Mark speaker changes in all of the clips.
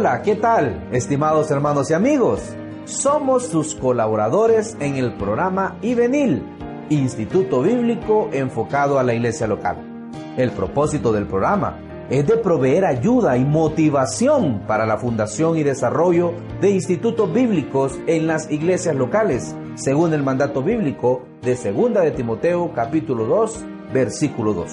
Speaker 1: Hola, ¿qué tal, estimados hermanos y amigos? Somos sus colaboradores en el programa IBENIL, Instituto Bíblico enfocado a la iglesia local. El propósito del programa es de proveer ayuda y motivación para la fundación y desarrollo de institutos bíblicos en las iglesias locales, según el mandato bíblico de 2 de Timoteo capítulo 2, versículo 2.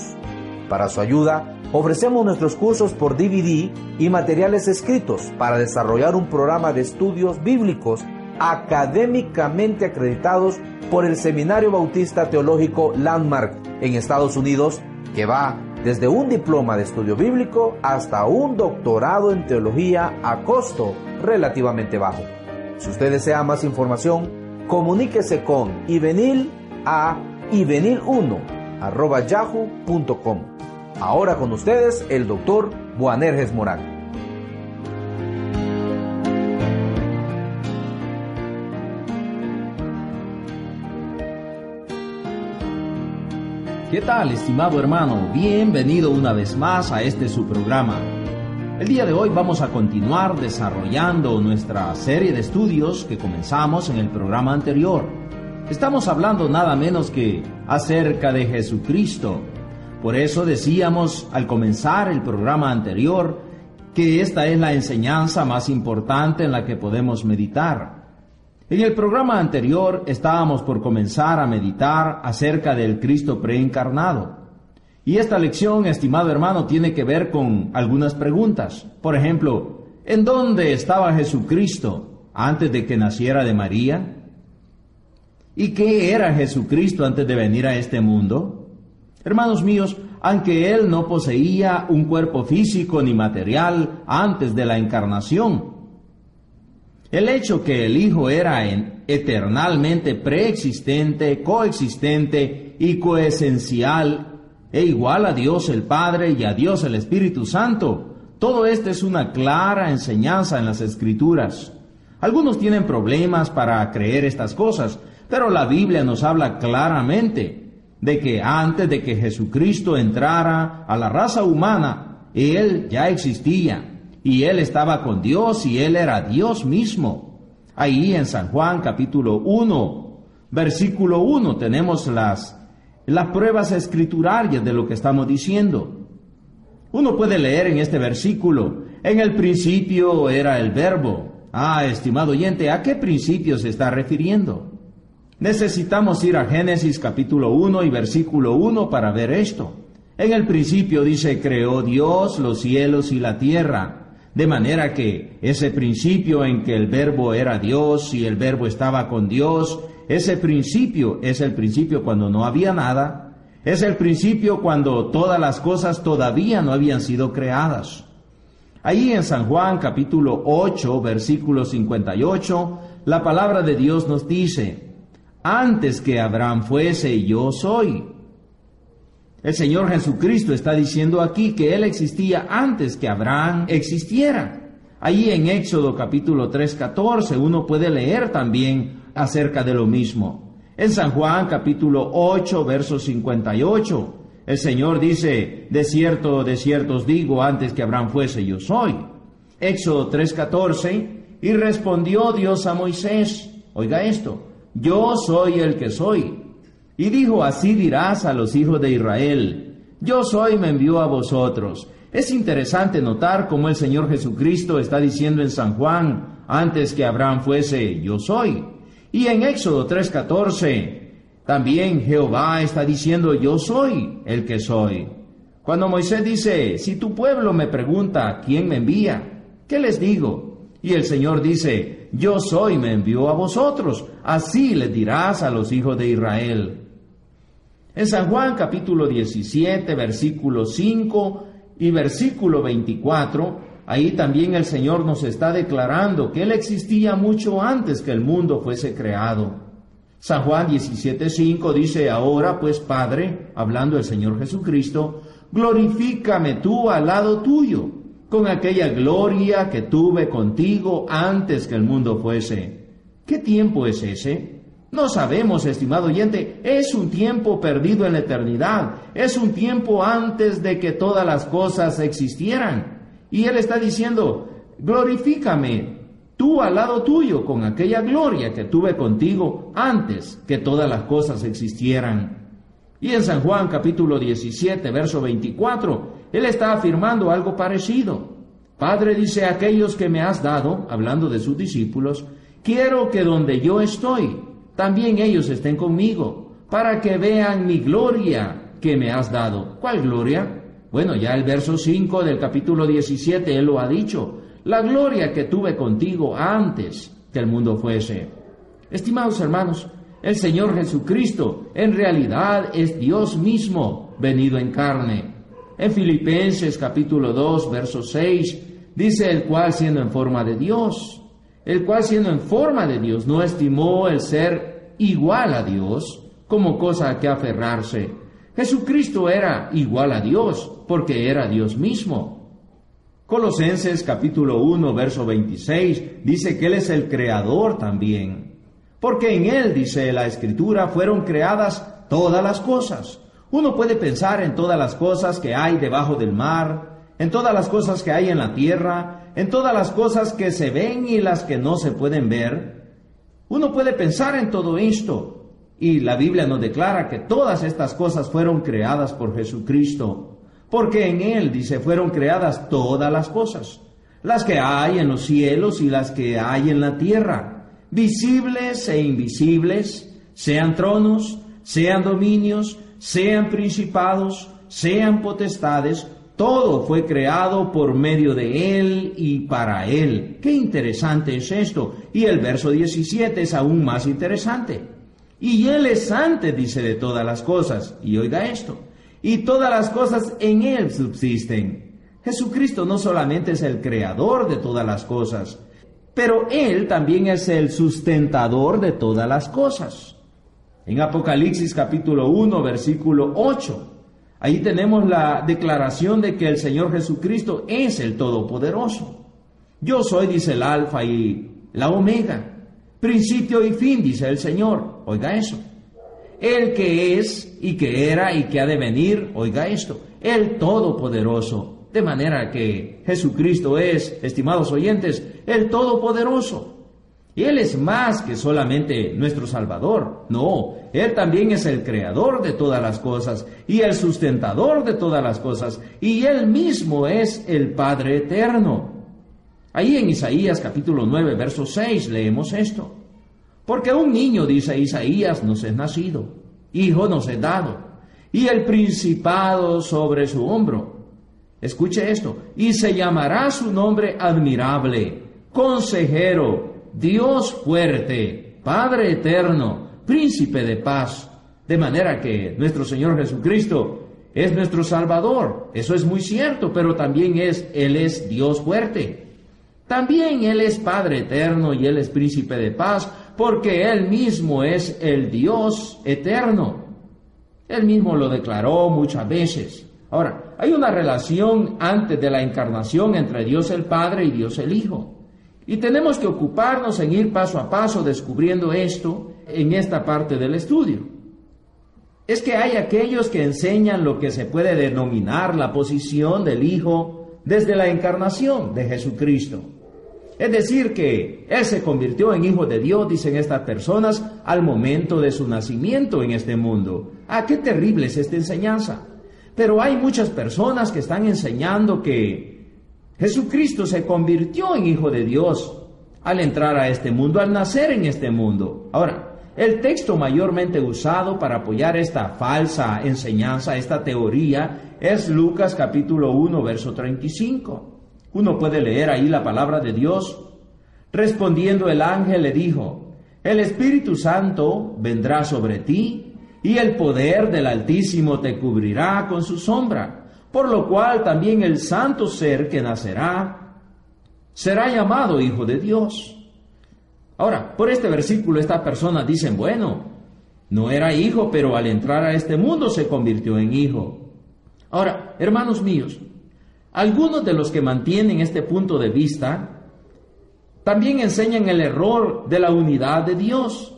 Speaker 1: Para su ayuda, ofrecemos nuestros cursos por DVD y materiales escritos para desarrollar un programa de estudios bíblicos académicamente acreditados por el Seminario Bautista Teológico Landmark en Estados Unidos, que va desde un diploma de estudio bíblico hasta un doctorado en teología a costo relativamente bajo. Si usted desea más información, comuníquese con Ibenil a ibenil1 Ahora con ustedes el doctor Buanerges Morán.
Speaker 2: ¿Qué tal, estimado hermano? Bienvenido una vez más a este su programa. El día de hoy vamos a continuar desarrollando nuestra serie de estudios que comenzamos en el programa anterior. Estamos hablando nada menos que acerca de Jesucristo. Por eso decíamos al comenzar el programa anterior que esta es la enseñanza más importante en la que podemos meditar. En el programa anterior estábamos por comenzar a meditar acerca del Cristo preencarnado. Y esta lección, estimado hermano, tiene que ver con algunas preguntas. Por ejemplo, ¿en dónde estaba Jesucristo antes de que naciera de María? ¿Y qué era Jesucristo antes de venir a este mundo? Hermanos míos, aunque Él no poseía un cuerpo físico ni material antes de la encarnación, el hecho que el Hijo era eternalmente preexistente, coexistente y coesencial e igual a Dios el Padre y a Dios el Espíritu Santo, todo esto es una clara enseñanza en las Escrituras. Algunos tienen problemas para creer estas cosas, pero la Biblia nos habla claramente de que antes de que Jesucristo entrara a la raza humana, Él ya existía y él estaba con Dios y él era Dios mismo. Ahí en San Juan capítulo 1, versículo 1 tenemos las, las pruebas escriturarias de lo que estamos diciendo. Uno puede leer en este versículo, en el principio era el verbo. Ah, estimado oyente, ¿a qué principio se está refiriendo? Necesitamos ir a Génesis capítulo 1 y versículo 1 para ver esto. En el principio dice, creó Dios los cielos y la tierra. De manera que ese principio en que el verbo era Dios y el verbo estaba con Dios, ese principio es el principio cuando no había nada, es el principio cuando todas las cosas todavía no habían sido creadas. Ahí en San Juan capítulo 8, versículo 58, la palabra de Dios nos dice, antes que Abraham fuese yo soy. El Señor Jesucristo está diciendo aquí que Él existía antes que Abraham existiera. Ahí en Éxodo capítulo 3, 14 uno puede leer también acerca de lo mismo. En San Juan capítulo 8, verso 58, el Señor dice, de cierto, de cierto os digo, antes que Abraham fuese yo soy. Éxodo 3, 14, y respondió Dios a Moisés, oiga esto, yo soy el que soy. Y dijo, así dirás a los hijos de Israel, yo soy, me envió a vosotros. Es interesante notar cómo el Señor Jesucristo está diciendo en San Juan, antes que Abraham fuese, yo soy. Y en Éxodo 3:14, también Jehová está diciendo, yo soy el que soy. Cuando Moisés dice, si tu pueblo me pregunta, ¿quién me envía? ¿Qué les digo? Y el Señor dice, yo soy, me envió a vosotros. Así le dirás a los hijos de Israel. En San Juan capítulo 17, versículo 5 y versículo 24, ahí también el Señor nos está declarando que Él existía mucho antes que el mundo fuese creado. San Juan 17, 5 dice, ahora pues Padre, hablando el Señor Jesucristo, glorifícame tú al lado tuyo, con aquella gloria que tuve contigo antes que el mundo fuese. ¿Qué tiempo es ese? No sabemos, estimado oyente, es un tiempo perdido en la eternidad, es un tiempo antes de que todas las cosas existieran. Y Él está diciendo, glorifícame tú al lado tuyo con aquella gloria que tuve contigo antes que todas las cosas existieran. Y en San Juan capítulo 17, verso 24, él está afirmando algo parecido. Padre dice a aquellos que me has dado, hablando de sus discípulos, quiero que donde yo estoy, también ellos estén conmigo, para que vean mi gloria que me has dado. ¿Cuál gloria? Bueno, ya el verso 5 del capítulo 17 él lo ha dicho, la gloria que tuve contigo antes que el mundo fuese. Estimados hermanos, el Señor Jesucristo en realidad es Dios mismo venido en carne. En Filipenses capítulo 2, verso 6, dice el cual siendo en forma de Dios, el cual siendo en forma de Dios no estimó el ser igual a Dios como cosa a que aferrarse. Jesucristo era igual a Dios porque era Dios mismo. Colosenses capítulo 1, verso 26 dice que Él es el creador también. Porque en Él, dice la Escritura, fueron creadas todas las cosas uno puede pensar en todas las cosas que hay debajo del mar, en todas las cosas que hay en la tierra, en todas las cosas que se ven y las que no se pueden ver. Uno puede pensar en todo esto. Y la Biblia nos declara que todas estas cosas fueron creadas por Jesucristo, porque en Él, dice, fueron creadas todas las cosas, las que hay en los cielos y las que hay en la tierra, visibles e invisibles, sean tronos, sean dominios, sean principados, sean potestades, todo fue creado por medio de Él y para Él. Qué interesante es esto. Y el verso 17 es aún más interesante. Y Él es antes, dice, de todas las cosas. Y oiga esto. Y todas las cosas en Él subsisten. Jesucristo no solamente es el creador de todas las cosas, pero Él también es el sustentador de todas las cosas. En Apocalipsis capítulo 1, versículo 8, ahí tenemos la declaración de que el Señor Jesucristo es el Todopoderoso. Yo soy, dice el Alfa y la Omega, principio y fin, dice el Señor. Oiga eso. El que es y que era y que ha de venir, oiga esto, el Todopoderoso. De manera que Jesucristo es, estimados oyentes, el Todopoderoso. Él es más que solamente nuestro Salvador. No, Él también es el creador de todas las cosas y el sustentador de todas las cosas. Y Él mismo es el Padre eterno. Ahí en Isaías capítulo 9, verso 6 leemos esto. Porque un niño, dice Isaías, nos es nacido, hijo nos es dado, y el principado sobre su hombro. Escuche esto, y se llamará su nombre admirable, consejero, Dios fuerte, Padre eterno, príncipe de paz. De manera que nuestro Señor Jesucristo es nuestro Salvador. Eso es muy cierto, pero también es, Él es Dios fuerte. También Él es Padre eterno y Él es príncipe de paz, porque Él mismo es el Dios eterno. Él mismo lo declaró muchas veces. Ahora, hay una relación antes de la encarnación entre Dios el Padre y Dios el Hijo. Y tenemos que ocuparnos en ir paso a paso descubriendo esto en esta parte del estudio. Es que hay aquellos que enseñan lo que se puede denominar la posición del Hijo desde la encarnación de Jesucristo. Es decir, que Él se convirtió en Hijo de Dios, dicen estas personas, al momento de su nacimiento en este mundo. ¡Ah, qué terrible es esta enseñanza! Pero hay muchas personas que están enseñando que Jesucristo se convirtió en Hijo de Dios al entrar a este mundo, al nacer en este mundo. Ahora, el texto mayormente usado para apoyar esta falsa enseñanza, esta teoría, es Lucas capítulo 1, verso 35. Uno puede leer ahí la palabra de Dios. Respondiendo el ángel le dijo, el Espíritu Santo vendrá sobre ti y el poder del Altísimo te cubrirá con su sombra por lo cual también el santo ser que nacerá será llamado Hijo de Dios. Ahora, por este versículo estas personas dicen, bueno, no era hijo, pero al entrar a este mundo se convirtió en hijo. Ahora, hermanos míos, algunos de los que mantienen este punto de vista también enseñan el error de la unidad de Dios,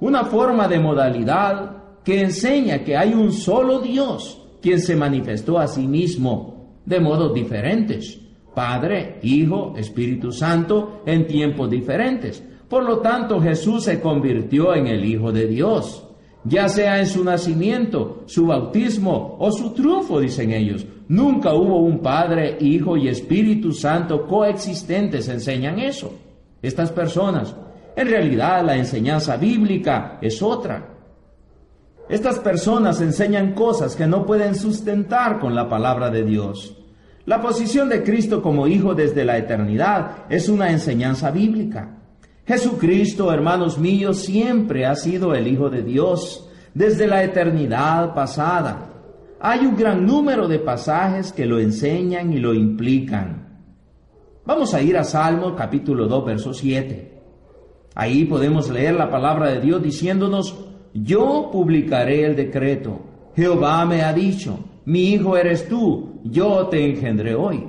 Speaker 2: una forma de modalidad que enseña que hay un solo Dios quien se manifestó a sí mismo de modos diferentes. Padre, Hijo, Espíritu Santo, en tiempos diferentes. Por lo tanto, Jesús se convirtió en el Hijo de Dios, ya sea en su nacimiento, su bautismo o su triunfo, dicen ellos. Nunca hubo un Padre, Hijo y Espíritu Santo coexistentes, enseñan eso. Estas personas, en realidad la enseñanza bíblica es otra. Estas personas enseñan cosas que no pueden sustentar con la palabra de Dios. La posición de Cristo como Hijo desde la eternidad es una enseñanza bíblica. Jesucristo, hermanos míos, siempre ha sido el Hijo de Dios desde la eternidad pasada. Hay un gran número de pasajes que lo enseñan y lo implican. Vamos a ir a Salmo capítulo 2, verso 7. Ahí podemos leer la palabra de Dios diciéndonos, yo publicaré el decreto. Jehová me ha dicho, mi hijo eres tú, yo te engendré hoy.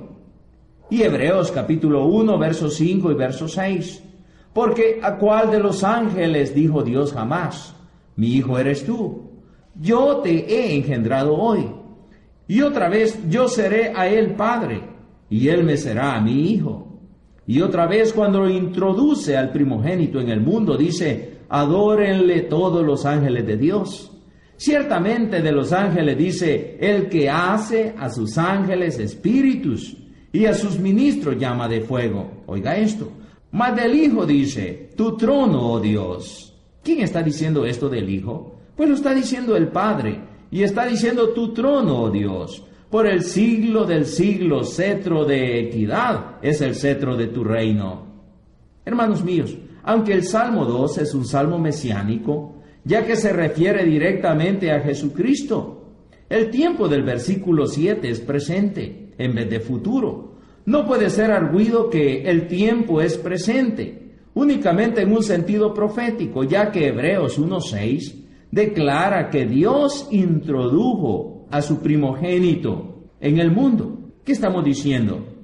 Speaker 2: Y Hebreos capítulo 1, verso 5 y verso 6. Porque a cuál de los ángeles dijo Dios jamás, mi hijo eres tú, yo te he engendrado hoy. Y otra vez yo seré a él padre, y él me será a mi hijo. Y otra vez cuando lo introduce al primogénito en el mundo, dice, adórenle todos los ángeles de Dios. Ciertamente de los ángeles dice, el que hace a sus ángeles espíritus y a sus ministros llama de fuego. Oiga esto. Mas del Hijo dice, tu trono, oh Dios. ¿Quién está diciendo esto del Hijo? Pues lo está diciendo el Padre. Y está diciendo tu trono, oh Dios. Por el siglo del siglo, cetro de equidad es el cetro de tu reino. Hermanos míos, aunque el Salmo 2 es un salmo mesiánico, ya que se refiere directamente a Jesucristo. El tiempo del versículo 7 es presente en vez de futuro. No puede ser arguido que el tiempo es presente, únicamente en un sentido profético, ya que Hebreos 1.6 declara que Dios introdujo a su primogénito en el mundo. ¿Qué estamos diciendo?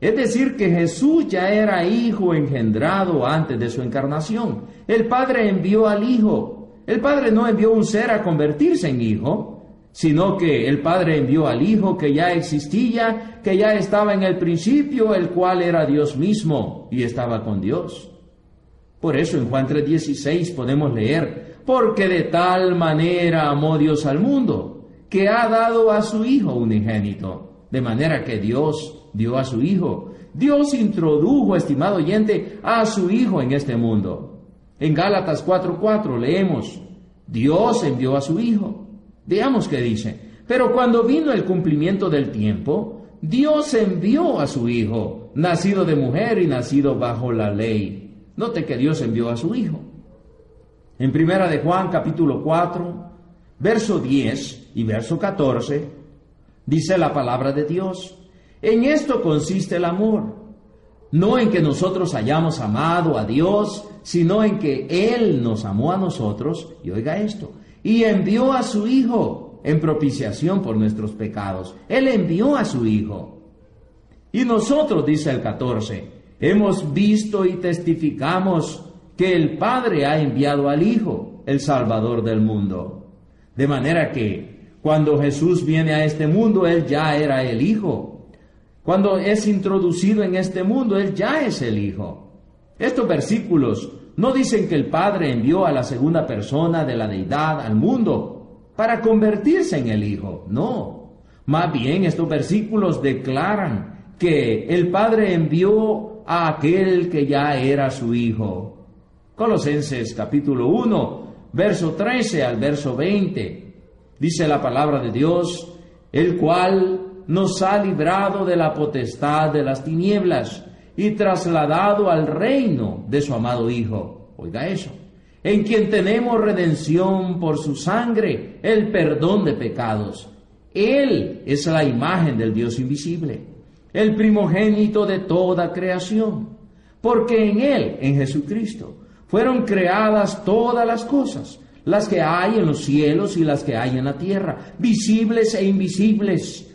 Speaker 2: Es decir, que Jesús ya era hijo engendrado antes de su encarnación. El Padre envió al Hijo el Padre no envió un ser a convertirse en hijo, sino que el Padre envió al Hijo que ya existía, que ya estaba en el principio, el cual era Dios mismo y estaba con Dios. Por eso en Juan 3:16 podemos leer, porque de tal manera amó Dios al mundo, que ha dado a su Hijo unigénito, de manera que Dios dio a su Hijo. Dios introdujo, estimado oyente, a su Hijo en este mundo. En Gálatas 4:4 leemos, Dios envió a su Hijo. Veamos qué dice. Pero cuando vino el cumplimiento del tiempo, Dios envió a su Hijo, nacido de mujer y nacido bajo la ley. Note que Dios envió a su Hijo. En Primera de Juan capítulo 4, verso 10 y verso 14, dice la palabra de Dios. En esto consiste el amor, no en que nosotros hayamos amado a Dios, sino en que Él nos amó a nosotros, y oiga esto, y envió a su Hijo en propiciación por nuestros pecados. Él envió a su Hijo. Y nosotros, dice el 14, hemos visto y testificamos que el Padre ha enviado al Hijo, el Salvador del mundo. De manera que cuando Jesús viene a este mundo, Él ya era el Hijo. Cuando es introducido en este mundo, Él ya es el Hijo. Estos versículos no dicen que el Padre envió a la segunda persona de la deidad al mundo para convertirse en el Hijo. No. Más bien estos versículos declaran que el Padre envió a aquel que ya era su Hijo. Colosenses capítulo 1, verso 13 al verso 20. Dice la palabra de Dios, el cual nos ha librado de la potestad de las tinieblas y trasladado al reino de su amado Hijo. Oiga eso. En quien tenemos redención por su sangre, el perdón de pecados. Él es la imagen del Dios invisible, el primogénito de toda creación, porque en Él, en Jesucristo, fueron creadas todas las cosas, las que hay en los cielos y las que hay en la tierra, visibles e invisibles,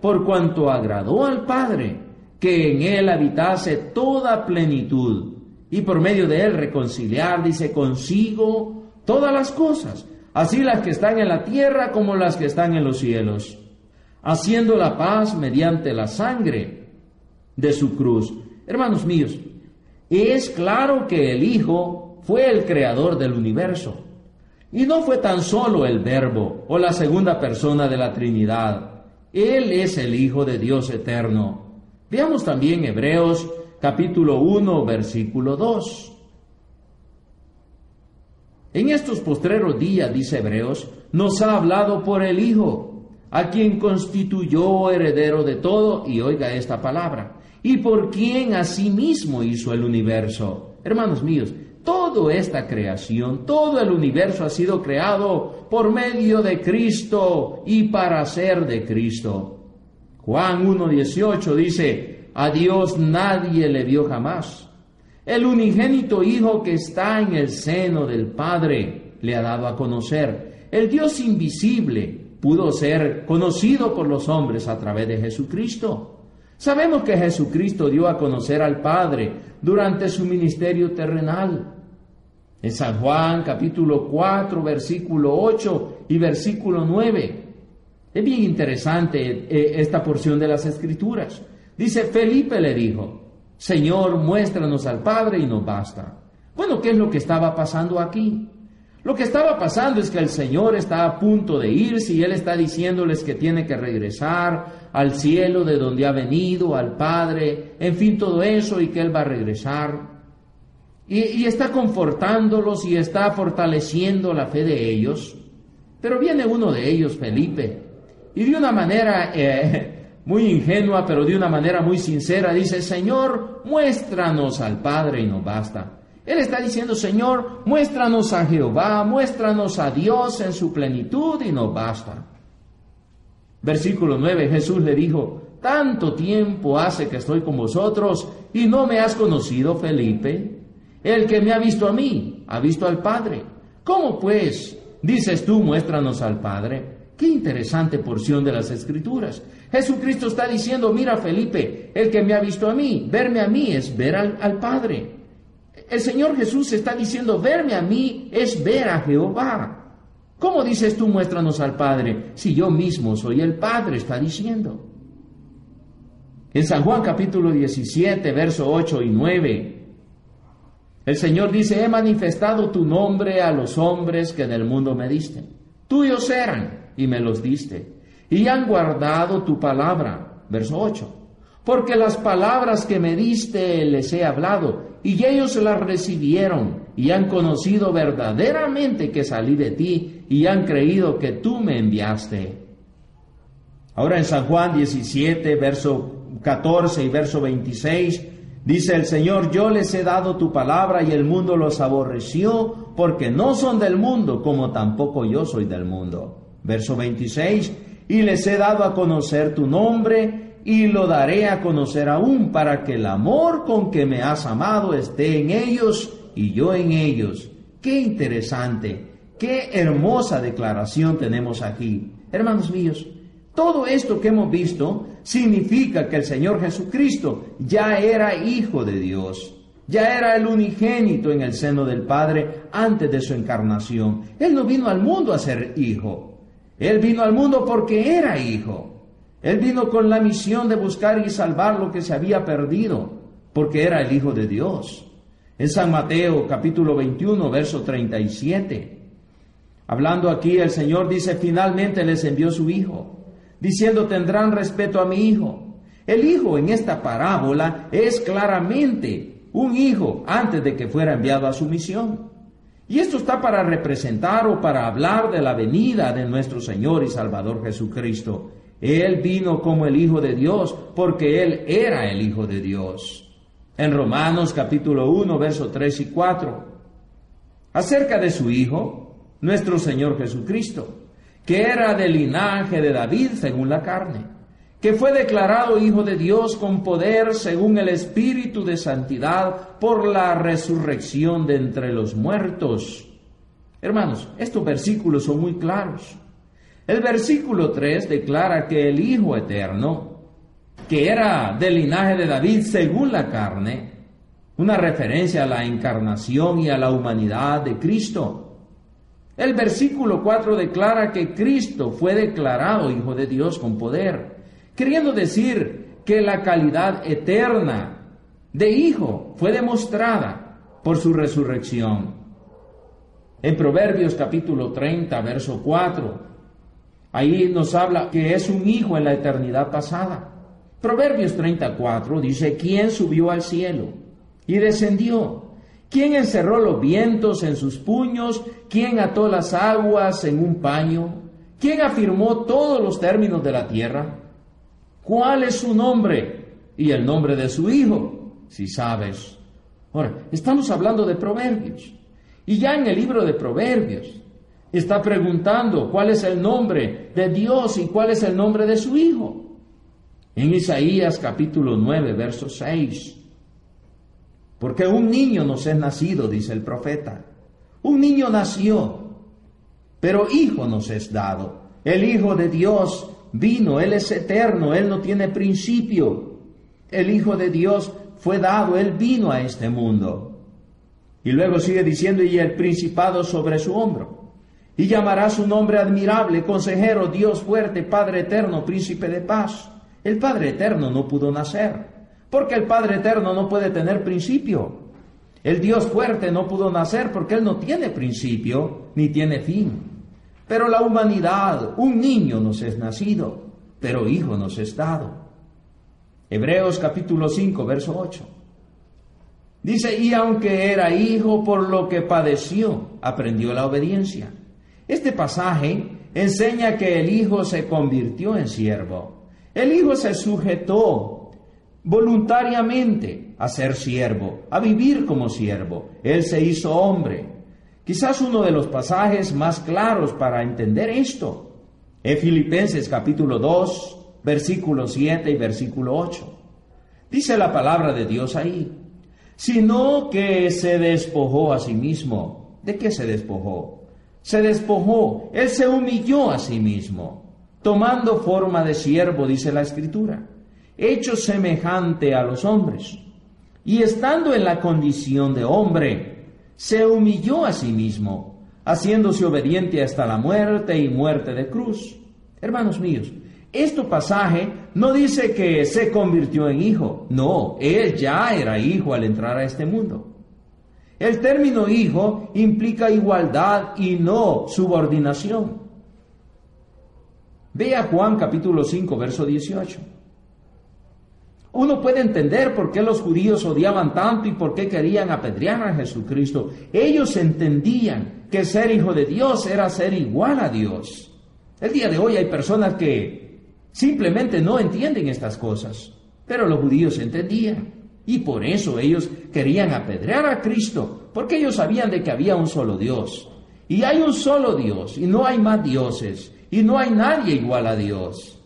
Speaker 2: por cuanto agradó al Padre, que en Él habitase toda plenitud, y por medio de Él reconciliar, dice, consigo todas las cosas, así las que están en la tierra como las que están en los cielos, haciendo la paz mediante la sangre de su cruz. Hermanos míos, es claro que el Hijo fue el creador del universo. Y no fue tan solo el Verbo o la segunda persona de la Trinidad. Él es el Hijo de Dios eterno. Veamos también Hebreos capítulo 1, versículo 2. En estos postreros días, dice Hebreos, nos ha hablado por el Hijo, a quien constituyó heredero de todo, y oiga esta palabra, y por quien asimismo hizo el universo. Hermanos míos, toda esta creación, todo el universo ha sido creado por medio de Cristo y para ser de Cristo. Juan 1.18 dice, a Dios nadie le vio jamás. El unigénito Hijo que está en el seno del Padre le ha dado a conocer. El Dios invisible pudo ser conocido por los hombres a través de Jesucristo. Sabemos que Jesucristo dio a conocer al Padre durante su ministerio terrenal. En San Juan capítulo 4, versículo 8 y versículo 9. Es bien interesante eh, esta porción de las escrituras. Dice, Felipe le dijo, Señor, muéstranos al Padre y nos basta. Bueno, ¿qué es lo que estaba pasando aquí? Lo que estaba pasando es que el Señor está a punto de irse y Él está diciéndoles que tiene que regresar al cielo de donde ha venido, al Padre, en fin, todo eso y que Él va a regresar. Y, está confortándolos y está fortaleciendo la fe de ellos. Pero viene uno de ellos, Felipe, y de una manera eh, muy ingenua, pero de una manera muy sincera, dice, Señor, muéstranos al Padre y nos basta. Él está diciendo, Señor, muéstranos a Jehová, muéstranos a Dios en su plenitud y nos basta. Versículo 9, Jesús le dijo, tanto tiempo hace que estoy con vosotros y no me has conocido, Felipe. El que me ha visto a mí, ha visto al Padre. ¿Cómo pues dices tú, muéstranos al Padre? Qué interesante porción de las Escrituras. Jesucristo está diciendo, mira Felipe, el que me ha visto a mí, verme a mí es ver al, Padre. El Señor Jesús está diciendo, verme a mí es ver a Jehová. ¿Cómo dices tú, muéstranos al Padre, si yo mismo soy el Padre? Está diciendo. En San Juan capítulo 17, verso 8 y 9, el Señor dice, he manifestado tu nombre a los hombres que en el mundo me diste. Tuyos eran y me los diste. Y han guardado tu palabra. Verso 8. Porque las palabras que me diste les he hablado y ellos la recibieron y han conocido verdaderamente que salí de ti y han creído que tú me enviaste. Ahora en San Juan 17, verso 14 y verso 26, dice el Señor, yo les he dado tu palabra y el mundo los aborreció porque no son del mundo como tampoco yo soy del mundo. Verso 26, y les he dado a conocer tu nombre y lo daré a conocer aún para que el amor con que me has amado esté en ellos y yo en ellos. Qué interesante, qué hermosa declaración tenemos aquí. Hermanos míos, todo esto que hemos visto significa que el Señor Jesucristo ya era hijo de Dios. Ya era el unigénito en el seno del Padre antes de su encarnación. Él no vino al mundo a ser hijo. Él vino al mundo porque era hijo. Él vino con la misión de buscar y salvar lo que se había perdido, porque era el Hijo de Dios. En San Mateo capítulo 21, verso 37. Hablando aquí, el Señor dice, finalmente les envió su Hijo, diciendo, tendrán respeto a mi Hijo. El Hijo en esta parábola es claramente un Hijo antes de que fuera enviado a su misión. Y esto está para representar o para hablar de la venida de nuestro Señor y Salvador Jesucristo él vino como el Hijo de Dios porque Él era el Hijo de Dios. En Romanos capítulo 1, verso 3 y 4, acerca de su Hijo, nuestro Señor Jesucristo, que era del linaje de David según la carne, que fue declarado Hijo de Dios con poder según el Espíritu de Santidad por la resurrección de entre los muertos. Hermanos, estos versículos son muy claros. El versículo 3 declara que el Hijo Eterno, que era del linaje de David según la carne, una referencia a la encarnación y a la humanidad de Cristo. El versículo 4 declara que Cristo fue declarado Hijo de Dios con poder queriendo decir que la calidad eterna de hijo fue demostrada por su resurrección. En Proverbios capítulo 30, verso 4, ahí nos habla que es un hijo en la eternidad pasada. Proverbios 34 dice, ¿quién subió al cielo y descendió? ¿Quién encerró los vientos en sus puños? ¿Quién ató las aguas en un paño? ¿Quién afirmó todos los términos de la tierra? ¿Cuál es su nombre? Y el nombre de su hijo, si sabes. Ahora, estamos hablando de proverbios. Y ya en el libro de proverbios está preguntando cuál es el nombre de Dios y cuál es el nombre de su hijo. En Isaías capítulo 9, verso 6. Porque un niño nos es nacido, dice el profeta. Un niño nació, pero hijo nos es dado. El Hijo de Dios vino, Él es eterno, Él no tiene principio. El Hijo de Dios fue dado, Él vino a este mundo. Y luego sigue diciendo, y el principado sobre su hombro. Y llamará su nombre admirable, consejero, Dios fuerte, Padre eterno, príncipe de paz. El Padre eterno no pudo nacer, porque el Padre eterno no puede tener principio. El Dios fuerte no pudo nacer porque Él no tiene principio ni tiene fin. Pero la humanidad, un niño nos es nacido, pero hijo nos es dado. Hebreos capítulo 5, verso 8. Dice, y aunque era hijo por lo que padeció, aprendió la obediencia. Este pasaje enseña que el hijo se convirtió en siervo. El hijo se sujetó voluntariamente a ser siervo, a vivir como siervo. Él se hizo hombre. Quizás uno de los pasajes más claros para entender esto es Filipenses capítulo 2, versículo 7 y versículo 8. Dice la palabra de Dios ahí, sino que se despojó a sí mismo. ¿De qué se despojó? Se despojó, él se humilló a sí mismo, tomando forma de siervo, dice la escritura, hecho semejante a los hombres, y estando en la condición de hombre, se humilló a sí mismo, haciéndose obediente hasta la muerte y muerte de cruz. Hermanos míos, este pasaje no dice que se convirtió en hijo, no, él ya era hijo al entrar a este mundo. El término hijo implica igualdad y no subordinación. Ve a Juan capítulo 5, verso 18. Uno puede entender por qué los judíos odiaban tanto y por qué querían apedrear a Jesucristo. Ellos entendían que ser hijo de Dios era ser igual a Dios. El día de hoy hay personas que simplemente no entienden estas cosas, pero los judíos entendían. Y por eso ellos querían apedrear a Cristo, porque ellos sabían de que había un solo Dios. Y hay un solo Dios, y no hay más dioses, y no hay nadie igual a Dios.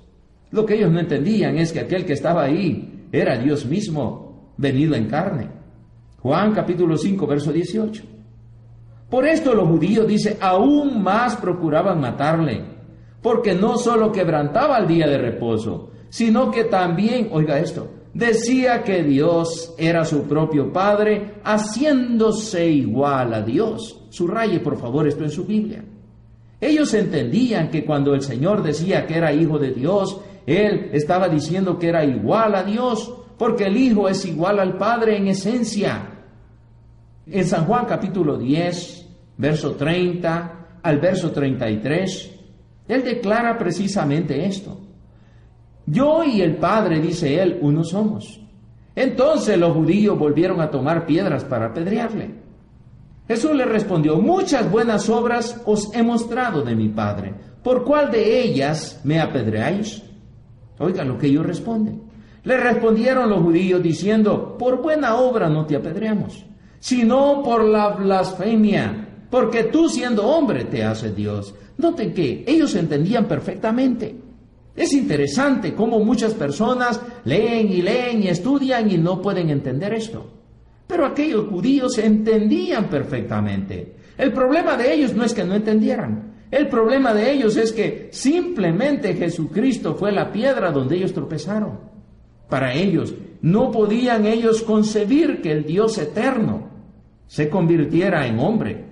Speaker 2: Lo que ellos no entendían es que aquel que estaba ahí era Dios mismo venido en carne. Juan capítulo 5, verso 18. Por esto los judíos, dice, aún más procuraban matarle, porque no solo quebrantaba el día de reposo, sino que también, oiga esto, decía que Dios era su propio Padre, haciéndose igual a Dios. Subraye, por favor, esto en su Biblia. Ellos entendían que cuando el Señor decía que era hijo de Dios, él estaba diciendo que era igual a Dios, porque el Hijo es igual al Padre en esencia. En San Juan capítulo 10, verso 30 al verso 33, Él declara precisamente esto. Yo y el Padre, dice Él, uno somos. Entonces los judíos volvieron a tomar piedras para apedrearle. Jesús le respondió, muchas buenas obras os he mostrado de mi Padre. ¿Por cuál de ellas me apedreáis? Oiga lo que ellos responden. Le respondieron los judíos diciendo, por buena obra no te apedreamos, sino por la blasfemia, porque tú siendo hombre te haces Dios. Noten que ellos entendían perfectamente Es interesante cómo muchas personas leen y leen y estudian y no pueden entender esto. Pero aquellos judíos entendían perfectamente. El problema de ellos no es que no entendieran. El problema de ellos es que simplemente Jesucristo fue la piedra donde ellos tropezaron. Para ellos, no podían ellos concebir que el Dios eterno se convirtiera en hombre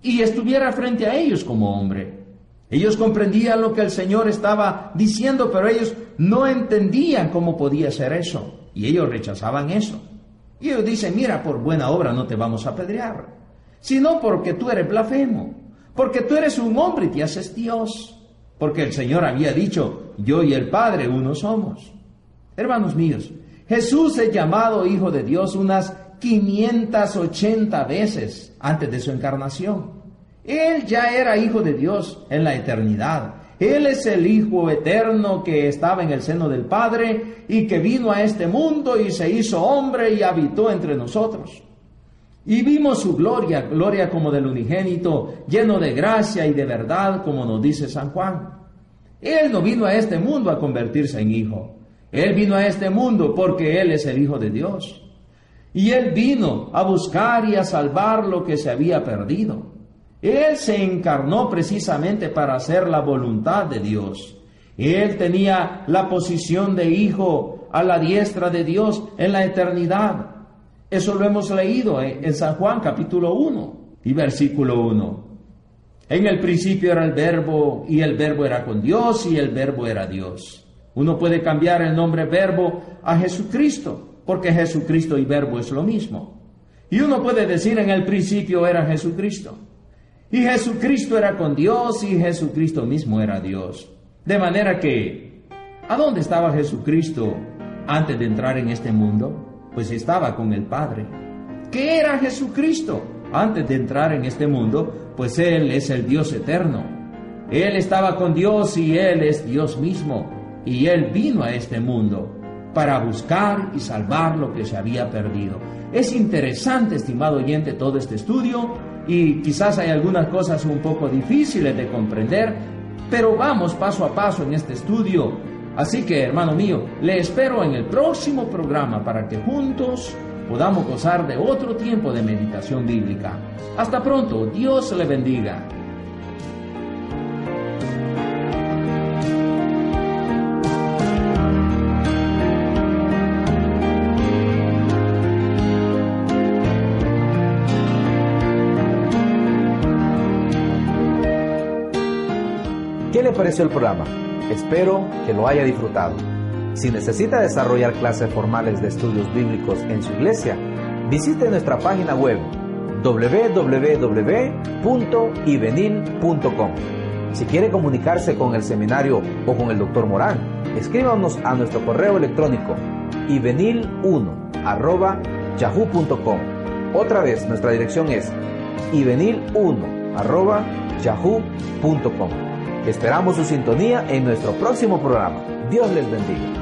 Speaker 2: y estuviera frente a ellos como hombre. Ellos comprendían lo que el Señor estaba diciendo, pero ellos no entendían cómo podía ser eso. Y ellos rechazaban eso. Y ellos dicen, mira, por buena obra no te vamos a apedrear, sino porque tú eres blasfemo, porque tú eres un hombre y te haces Dios. Porque el Señor había dicho, yo y el Padre uno somos. Hermanos míos, Jesús es llamado Hijo de Dios unas 580 veces antes de su encarnación. Él ya era hijo de Dios en la eternidad. Él es el Hijo eterno que estaba en el seno del Padre y que vino a este mundo y se hizo hombre y habitó entre nosotros. Y vimos su gloria, gloria como del unigénito, lleno de gracia y de verdad, como nos dice San Juan. Él no vino a este mundo a convertirse en hijo. Él vino a este mundo porque Él es el Hijo de Dios. Y Él vino a buscar y a salvar lo que se había perdido. Él se encarnó precisamente para hacer la voluntad de Dios. Él tenía la posición de hijo a la diestra de Dios en la eternidad. Eso lo hemos leído en San Juan capítulo 1 y versículo 1. En el principio era el verbo y el verbo era con Dios y el verbo era Dios. Uno puede cambiar el nombre verbo a Jesucristo porque Jesucristo y verbo es lo mismo. Y uno puede decir en el principio era Jesucristo. Y Jesucristo era con Dios y Jesucristo mismo era Dios. De manera que, ¿a dónde estaba Jesucristo antes de entrar en este mundo? Pues estaba con el Padre. ¿Qué era Jesucristo antes de entrar en este mundo? Pues Él es el Dios eterno. Él estaba con Dios y Él es Dios mismo. Y Él vino a este mundo para buscar y salvar lo que se había perdido. Es interesante, estimado oyente, todo este estudio y quizás hay algunas cosas un poco difíciles de comprender, pero vamos paso a paso en este estudio. Así que, hermano mío, le espero en el próximo programa para que juntos podamos gozar de otro tiempo de meditación bíblica. Hasta pronto, Dios le bendiga.
Speaker 1: Le pareció el programa? Espero que lo haya disfrutado. Si necesita desarrollar clases formales de estudios bíblicos en su iglesia, visite nuestra página web www.ivenil.com. Si quiere comunicarse con el seminario o con el doctor Morán, escríbanos a nuestro correo electrónico ivenil1@yahoo.com. Otra vez, nuestra dirección es ivenil1@yahoo.com. Esperamos su sintonía en nuestro próximo programa. Dios les bendiga.